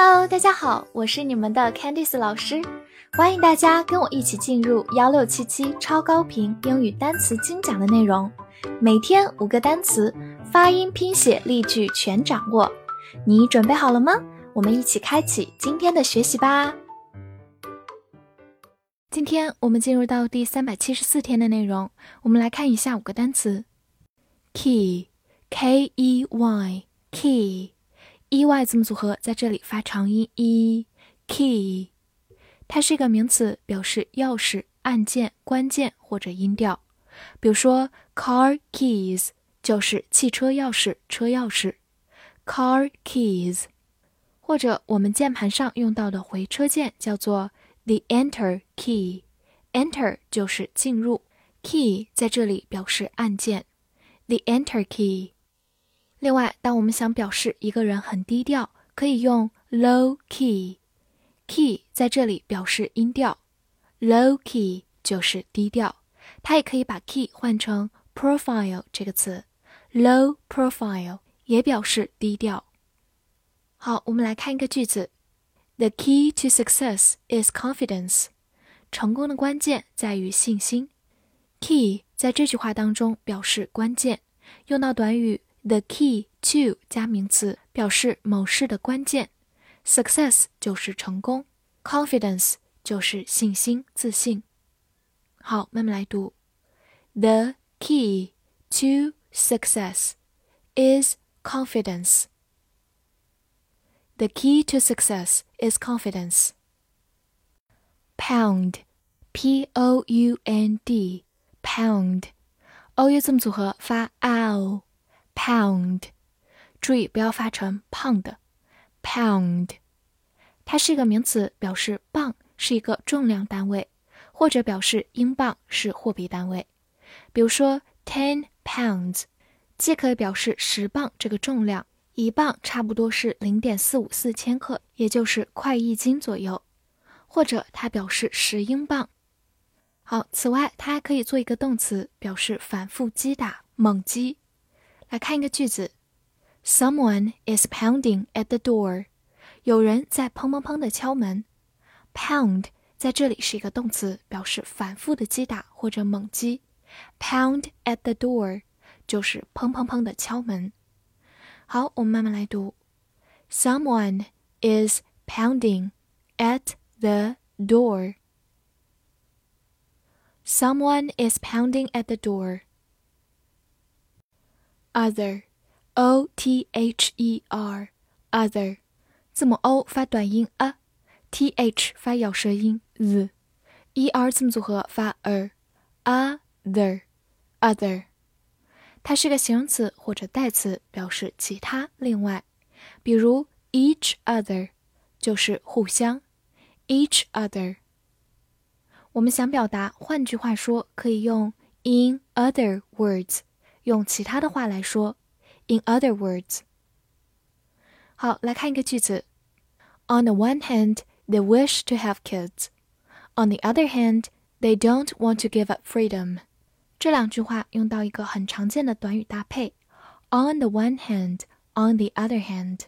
Hello，大家好，我是你们的 Candice 老师，欢迎大家跟我一起进入幺六七七超高频英语单词精讲的内容，每天五个单词，发音、拼写、例句全掌握，你准备好了吗？我们一起开启今天的学习吧。今天我们进入到第三百七十四天的内容，我们来看一下五个单词：key，k e y，key。E y 字母组合在这里发长音 e，key，它是一个名词，表示钥匙、按键、关键或者音调。比如说，car keys 就是汽车钥匙、车钥匙，car keys。或者我们键盘上用到的回车键叫做 the enter key，enter 就是进入，key 在这里表示按键，the enter key。另外，当我们想表示一个人很低调，可以用 low key。key 在这里表示音调，low key 就是低调。它也可以把 key 换成 profile 这个词，low profile 也表示低调。好，我们来看一个句子：The key to success is confidence。成功的关键在于信心。key 在这句话当中表示关键，用到短语。The key to 加名词表示某事的关键，success 就是成功，confidence 就是信心、自信。好，慢慢来读。The key to success is confidence. The key to success is confidence. Pound, P O U N D, pound, o u 字母组合发 ow。 pound，注意不要发成胖的 pound。它是一个名词，表示磅是一个重量单位，或者表示英镑是货币单位。比如说 ten pounds，既可以表示十磅这个重量，一磅差不多是零点四五四千克，也就是快一斤左右，或者它表示十英镑。好，此外它还可以做一个动词，表示反复击打、猛击。来看一个句子：Someone is pounding at the door。有人在砰砰砰的敲门。Pound 在这里是一个动词，表示反复的击打或者猛击。Pound at the door 就是砰砰砰的敲门。好，我们慢慢来读：Someone is pounding at the door. Someone is pounding at the door Other, o t h e r, other，字母 o 发短音 a，t h 发咬舌音 z，e r 字母组合发 er，other, other，它是个形容词或者代词，表示其他、另外。比如 each other 就是互相，each other。我们想表达，换句话说，可以用 in other words。用其他的话来说，in other words。好，来看一个句子。On the one hand, they wish to have kids. On the other hand, they don't want to give up freedom. 这两句话用到一个很常见的短语搭配，on the one hand, on the other hand，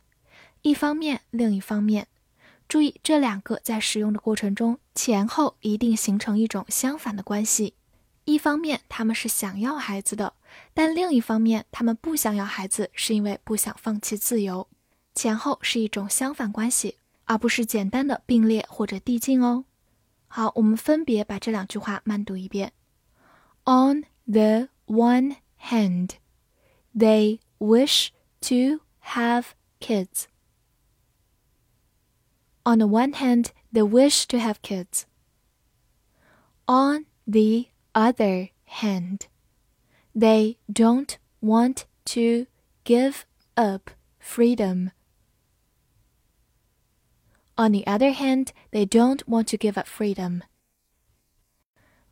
一方面，另一方面。注意，这两个在使用的过程中，前后一定形成一种相反的关系。 一方面，他们是想要孩子的。但另一方面，他们不想要孩子，是因为不想放弃自由。前后是一种相反关系，而不是简单的并列或者递进哦。好，我们分别把这两句话慢读一遍。On the one hand, they wish to have kids. On the one hand, they wish to have kids. On the other hand, they don't want to give up freedom. On the other hand, they don't want to give up freedom.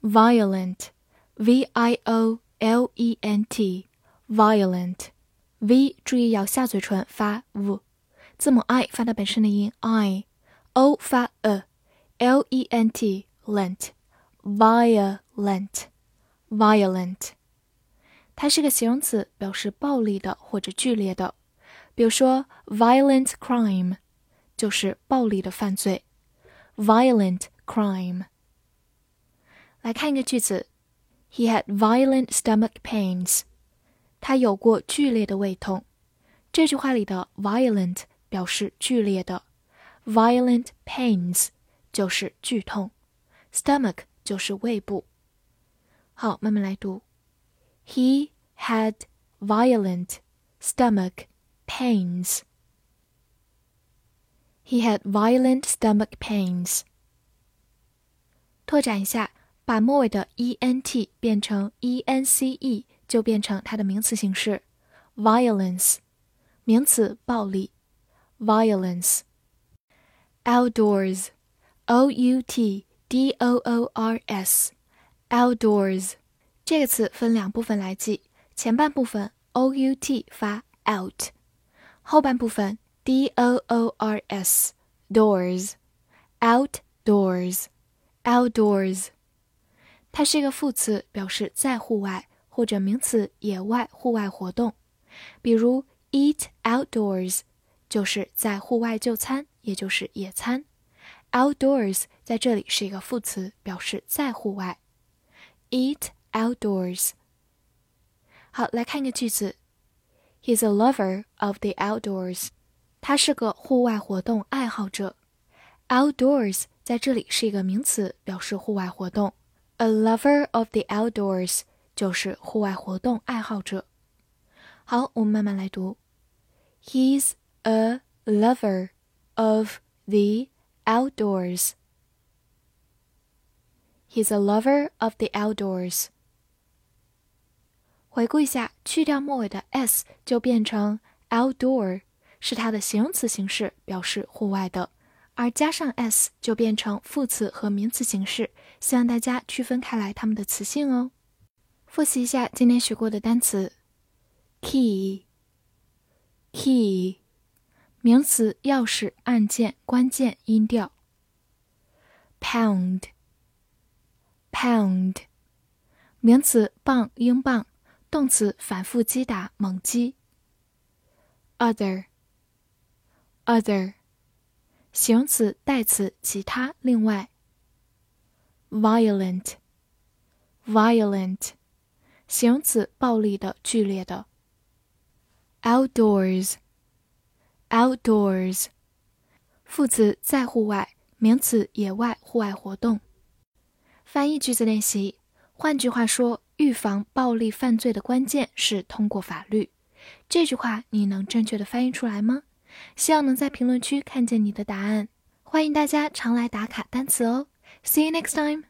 Violent, V I O L E N T, violent. V 注意咬下嘴唇发 v，字母 i 发它本身的音 i，o 发 a，l e n t lent, violent, violent. 它是个形容词，表示暴力的或者剧烈的。比如说，violent crime， 就是暴力的犯罪，violent crime。来看一个句子：He had violent stomach pains。他有过剧烈的胃痛。这句话里的 violent 表示剧烈的，violent pains 就是剧痛，stomach 就是胃部。好，慢慢来读。He had violent stomach pains. He had violent stomach pains. 拓展一下，把末尾的 e n t 变成 e n c e，就变成它的名词形式 violence，名词暴力 violence。outdoors，o u t d o o r s outdoors 这个词分两部分来记，前半部分 o u t 发 out，后半部分 d o o r s doors outdoors outdoors，它是一个副词，表示在户外，或者名词野外户外活动。比如 eat outdoors 就是在户外就餐，也就是野餐。 outdoors 在这里是一个副词，表示在户外。eat outdoors。好，来看一个句子：He's a lover of the outdoors。他是个户外活动爱好者。outdoors 在这里是一个名词，表示户外活动。A lover of the outdoors 就是户外活动爱好者。好，我们慢慢来读。He's a lover of the outdoors. He's a lover of the outdoors. 回顾一下，去掉末尾的 s 就变成 outdoor，是它的形容词形式，表示户外的；而加上 s 就变成副词和名词形式。希望大家区分开来它们的词性哦。复习一下今天学过的单词：key，key，名词，钥匙、按键、关键、音调；pound，pound，名词，磅、英镑。动词反复击打、猛击。other，other，形容词代词其他、另外。violent，violent，形容词暴力的、剧烈的。outdoors Outdoors，副词在户外，名词野外、户外活动。翻译句子练习，换句话说。预防暴力犯罪的关键是通过法律。这句话你能正确的翻译出来吗？希望能在评论区看见你的答案。欢迎大家常来打卡单词哦。See you next time.